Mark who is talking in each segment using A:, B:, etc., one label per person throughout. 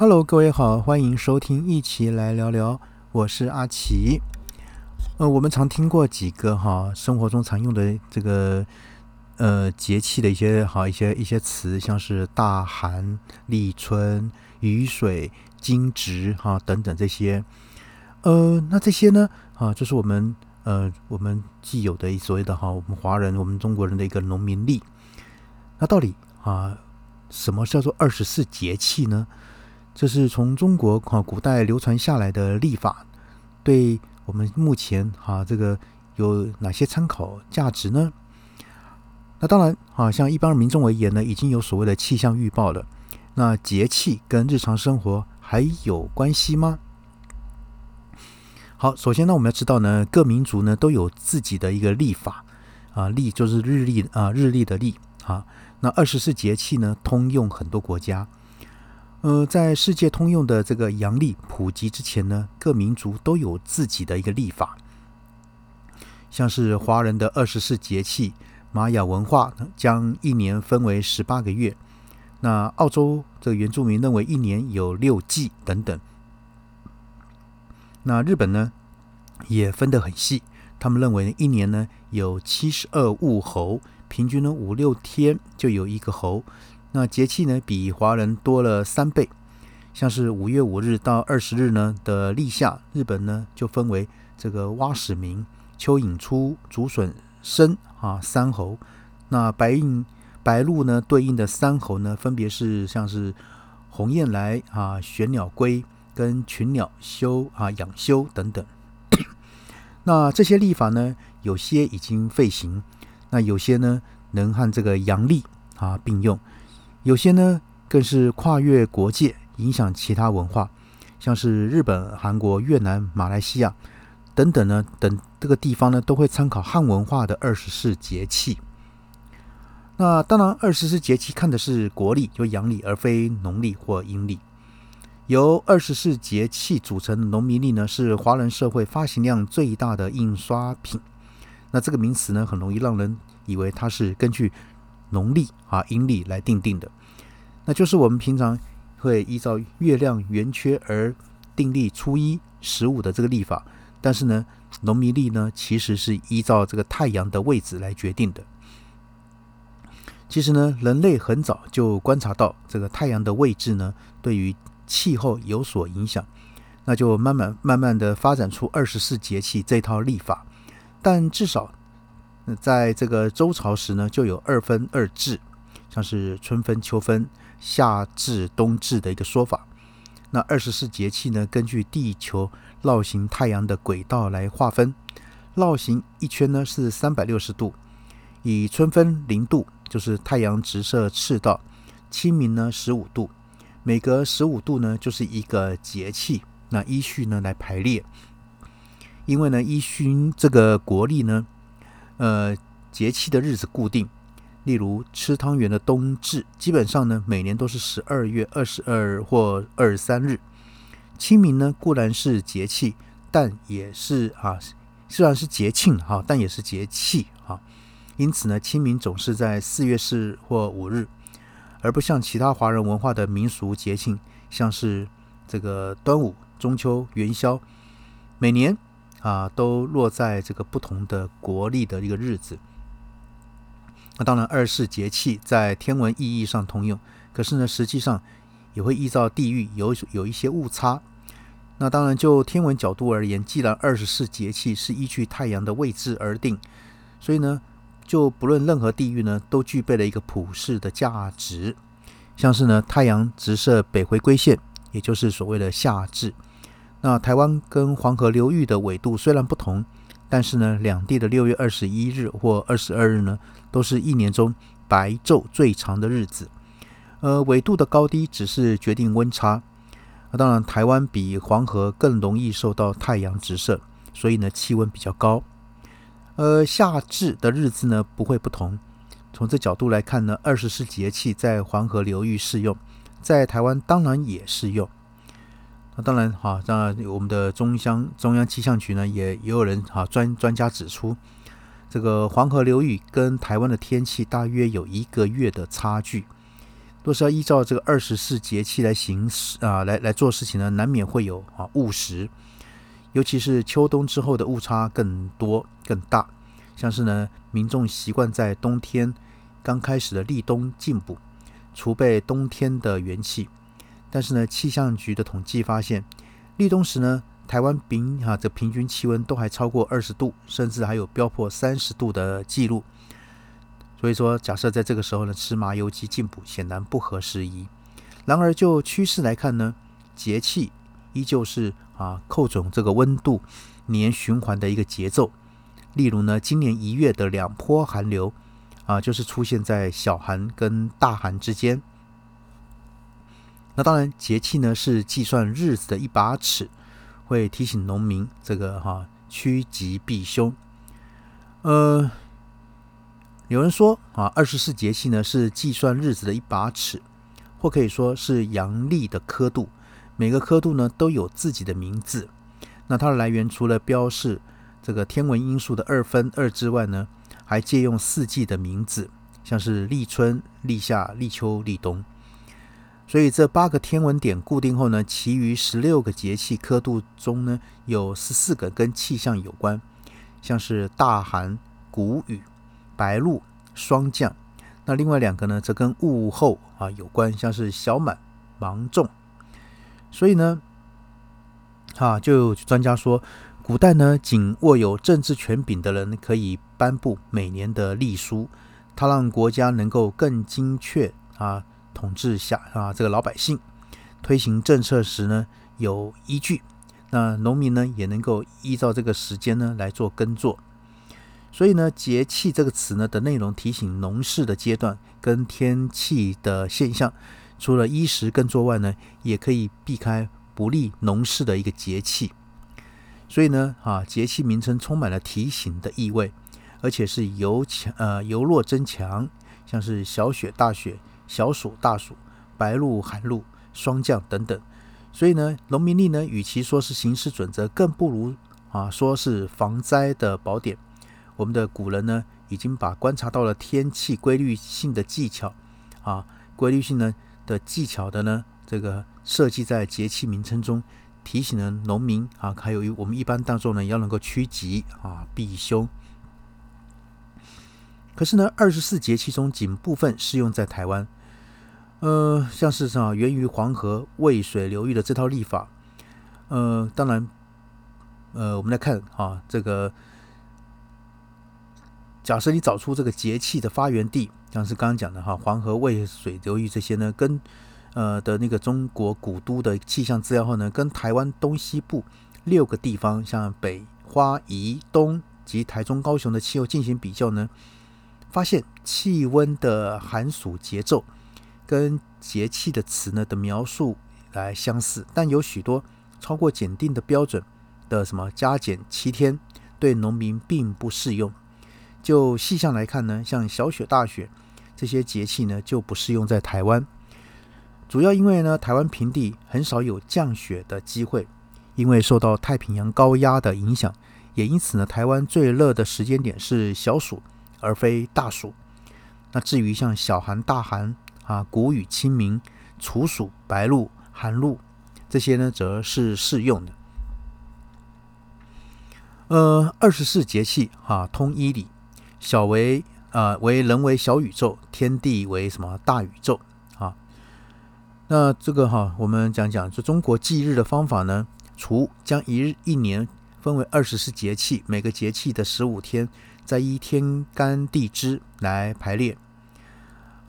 A: Hello，各位好，欢迎收听，一起来聊聊。我是阿奇。呃，我们常听过几个哈，生活中常用的这个呃节气的一些好一些一些词，像是大寒、立春、雨水、惊蛰哈等等这些。呃，那这些呢啊，就是我们呃我们既有的一所谓的哈，我们华人我们中国人的一个农民历。那到底啊，什么叫做二十四节气呢？这是从中国啊古代流传下来的历法，对我们目前哈这个有哪些参考价值呢？那当然啊，像一般民众而言呢，已经有所谓的气象预报了。那节气跟日常生活还有关系吗？好，首先呢，我们要知道呢，各民族呢都有自己的一个历法啊，历就是日历啊，日历的历啊。那二十四节气呢，通用很多国家。呃，在世界通用的这个阳历普及之前呢，各民族都有自己的一个历法。像是华人的二十四节气，玛雅文化将一年分为十八个月。那澳洲这个原住民认为一年有六季等等。那日本呢，也分得很细，他们认为一年呢有七十二物候，平均呢五六天就有一个候。那节气呢，比华人多了三倍，像是五月五日到二十日呢的立夏，日本呢就分为这个蛙始鸣、蚯蚓出、竹笋生啊三候。那白印白露呢对应的三候呢，分别是像是鸿雁来啊、玄鸟归跟群鸟休啊、养休等等。那这些历法呢，有些已经废行，那有些呢能和这个阳历啊并用。有些呢，更是跨越国界，影响其他文化，像是日本、韩国、越南、马来西亚等等呢，等这个地方呢，都会参考汉文化的二十四节气。那当然，二十四节气看的是国历，就阳历，而非农历或阴历。由二十四节气组成的农民历呢，是华人社会发行量最大的印刷品。那这个名词呢，很容易让人以为它是根据。农历啊，阴历来定定的，那就是我们平常会依照月亮圆缺而定立初一、十五的这个历法。但是呢，农民历呢，其实是依照这个太阳的位置来决定的。其实呢，人类很早就观察到这个太阳的位置呢，对于气候有所影响，那就慢慢慢慢的发展出二十四节气这套历法。但至少。在这个周朝时呢，就有二分二至，像是春分、秋分、夏至、冬至的一个说法。那二十四节气呢，根据地球绕行太阳的轨道来划分，绕行一圈呢是三百六十度。以春分零度，就是太阳直射赤道；清明呢十五度，每隔十五度呢就是一个节气。那依序呢来排列，因为呢依循这个国历呢。呃，节气的日子固定，例如吃汤圆的冬至，基本上呢每年都是十二月二十二或二十三日。清明呢固然是节气，但也是啊，虽然是节庆哈，但也是节气哈。因此呢，清明总是在四月四日或五日，而不像其他华人文化的民俗节庆，像是这个端午、中秋、元宵，每年。啊，都落在这个不同的国历的一个日子。那当然，二十四节气在天文意义上通用，可是呢，实际上也会依照地域有有一些误差。那当然，就天文角度而言，既然二十四节气是依据太阳的位置而定，所以呢，就不论任何地域呢，都具备了一个普世的价值。像是呢，太阳直射北回归线，也就是所谓的夏至。那台湾跟黄河流域的纬度虽然不同，但是呢，两地的六月二十一日或二十二日呢，都是一年中白昼最长的日子。呃，纬度的高低只是决定温差。那当然，台湾比黄河更容易受到太阳直射，所以呢，气温比较高。呃，夏至的日子呢，不会不同。从这角度来看呢，二十四节气在黄河流域适用，在台湾当然也适用。当然，哈，那我们的中央中央气象局呢，也也有人哈专专家指出，这个黄河流域跟台湾的天气大约有一个月的差距。若是要依照这个二十四节气来行事啊，来来做事情呢，难免会有啊误时，尤其是秋冬之后的误差更多更大。像是呢，民众习惯在冬天刚开始的立冬进补，储备冬天的元气。但是呢，气象局的统计发现，立冬时呢，台湾平啊这平均气温都还超过二十度，甚至还有飙破三十度的记录。所以说，假设在这个时候呢，吃麻油鸡进补显然不合时宜。然而，就趋势来看呢，节气依旧是啊，扣准这个温度年循环的一个节奏。例如呢，今年一月的两波寒流啊，就是出现在小寒跟大寒之间。那当然，节气呢是计算日子的一把尺，会提醒农民这个哈趋吉避凶。呃。有人说啊，二十四节气呢是计算日子的一把尺，或可以说是阳历的刻度。每个刻度呢都有自己的名字。那它的来源除了标示这个天文因素的二分二之外呢，还借用四季的名字，像是立春、立夏、立秋、立冬。所以这八个天文点固定后呢，其余十六个节气刻度中呢，有十四个跟气象有关，像是大寒、谷雨。白露、霜降，那另外两个呢，则跟物候啊有关，像是小满、芒种。所以呢，啊，就专家说，古代呢，仅握有政治权柄的人可以颁布每年的历书，它让国家能够更精确啊统治下啊这个老百姓，推行政策时呢有依据。那农民呢也能够依照这个时间呢来做耕作。所以呢，节气这个词呢的内容提醒农事的阶段跟天气的现象，除了衣食耕作外呢，也可以避开不利农事的一个节气。所以呢，啊，节气名称充满了提醒的意味，而且是由强呃由弱增强，像是小雪、大雪、小暑、大暑、白露、寒露、霜降等等。所以呢，农民历呢，与其说是行事准则，更不如啊说是防灾的宝典。我们的古人呢，已经把观察到了天气规律性的技巧啊，规律性呢的技巧的呢，这个设计在节气名称中，提醒了农民啊，还有我们一般大众呢，要能够趋吉啊避凶。可是呢，二十四节气中仅部分适用在台湾，呃，像是啊，源于黄河渭水流域的这套历法，呃，当然，呃，我们来看啊，这个。假设你找出这个节气的发源地，像是刚刚讲的哈，黄河、渭水流域这些呢，跟呃的那个中国古都的气象资料后呢，跟台湾东西部六个地方，像北、花、宜、东及台中、高雄的气候进行比较呢，发现气温的寒暑节奏跟节气的词呢的描述来相似，但有许多超过检定的标准的什么加减七天，对农民并不适用。就细项来看呢，像小雪、大雪这些节气呢，就不适用在台湾。主要因为呢，台湾平地很少有降雪的机会，因为受到太平洋高压的影响，也因此呢，台湾最热的时间点是小暑，而非大暑。那至于像小寒、大寒啊、谷雨、清明、处暑、白露、寒露这些呢，则是适用的。呃，二十四节气啊，通一理。小为啊为人为小宇宙，天地为什么大宇宙啊？那这个哈，我们讲讲，就中国计日的方法呢，除将一日一年分为二十四节气，每个节气的十五天，再依天干地支来排列。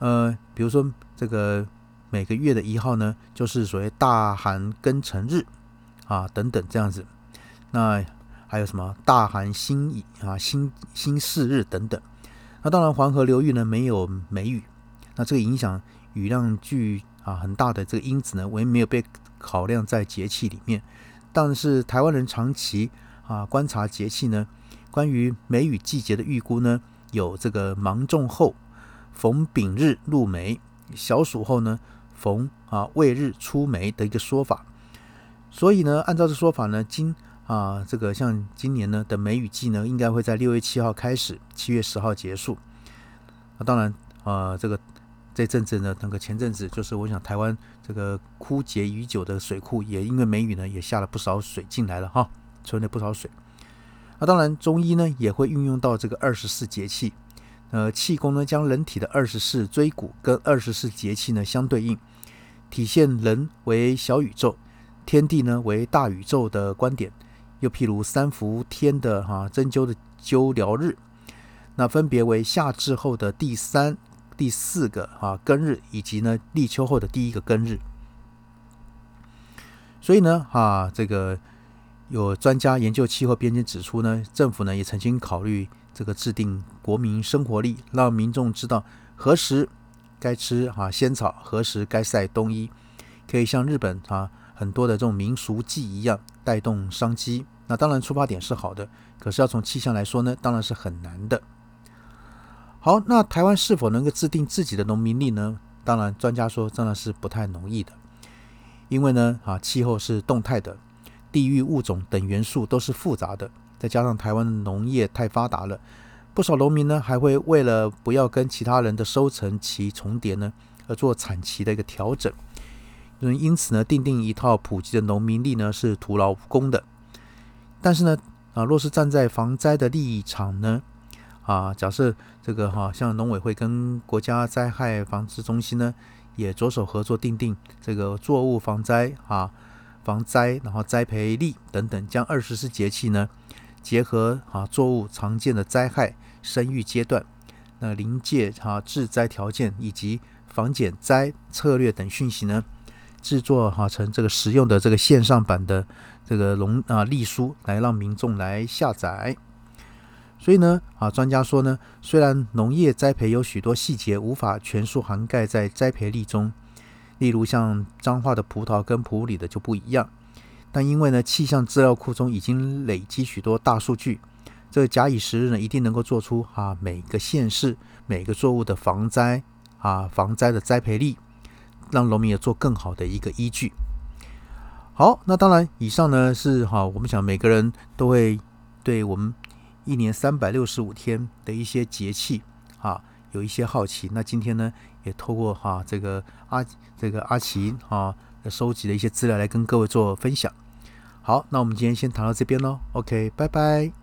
A: 呃，比如说这个每个月的一号呢，就是所谓大寒庚辰日啊，等等这样子。那还有什么大寒星乙啊、星星巳日等等。那当然，黄河流域呢没有梅雨，那这个影响雨量巨啊很大的这个因子呢，我也没有被考量在节气里面。但是台湾人长期啊观察节气呢，关于梅雨季节的预估呢，有这个芒种后逢丙日入梅，小暑后呢逢啊未日出梅的一个说法。所以呢，按照这说法呢，今啊，这个像今年呢的梅雨季呢，应该会在六月七号开始，七月十号结束。那当然，呃，这个这阵子呢，那个前阵子就是我想台湾这个枯竭已久的水库，也因为梅雨呢，也下了不少水进来了哈，存了不少水。那当然，中医呢也会运用到这个二十四节气。呃，气功呢将人体的二十四椎骨跟二十四节气呢相对应，体现人为小宇宙，天地呢为大宇宙的观点。又譬如三伏天的哈针灸的灸疗日，那分别为夏至后的第三。第四个啊庚日，以及呢立秋后的第一个庚日，所以呢啊这个有专家研究气候变迁指出呢，政府呢也曾经考虑这个制定国民生活历，让民众知道何时该吃啊仙草，何时该晒冬衣，可以像日本啊很多的这种民俗记一样带动商机。那当然出发点是好的，可是要从气象来说呢，当然是很难的。好，那台湾是否能够制定自己的农民历呢？当然，专家说真的是不太容易的，因为呢，啊，气候是动态的，地域物种等元素都是复杂的，再加上台湾农业太发达了，不少农民呢还会为了不要跟其他人的收成期重叠呢，而做产期的一个调整。嗯，因此呢，定定一套普及的农民历呢是徒劳无功的。但是呢，啊，若是站在防灾的立场呢？啊，假设这个哈，像农委会跟国家灾害防治中心呢，也着手合作，定定这个作物防灾啊、防灾，然后栽培力等等，将二十四节气呢结合啊作物常见的灾害生育阶段，那临界哈治灾条件以及防减灾策略等讯息呢，制作哈成这个实用的这个线上版的这个农啊历书，来让民众来下载。所以呢，啊，专家说呢，虽然农业栽培有许多细节无法全数涵盖在栽培例中，例如像彰化的葡萄跟普里的就不一样，但因为呢，气象资料库中已经累积许多大数据，这假以时日呢，一定能够做出啊每个县市每个作物的防灾啊防灾的栽培力，让农民也做更好的一个依据。好，那当然，以上呢是哈，我们想每个人都会对我们。一年三百六十五天的一些节气啊，有一些好奇。那今天呢，也透过哈这个阿这个阿奇啊收集的一些资料来跟各位做分享。好，那我们今天先谈到这边喽。OK，拜拜。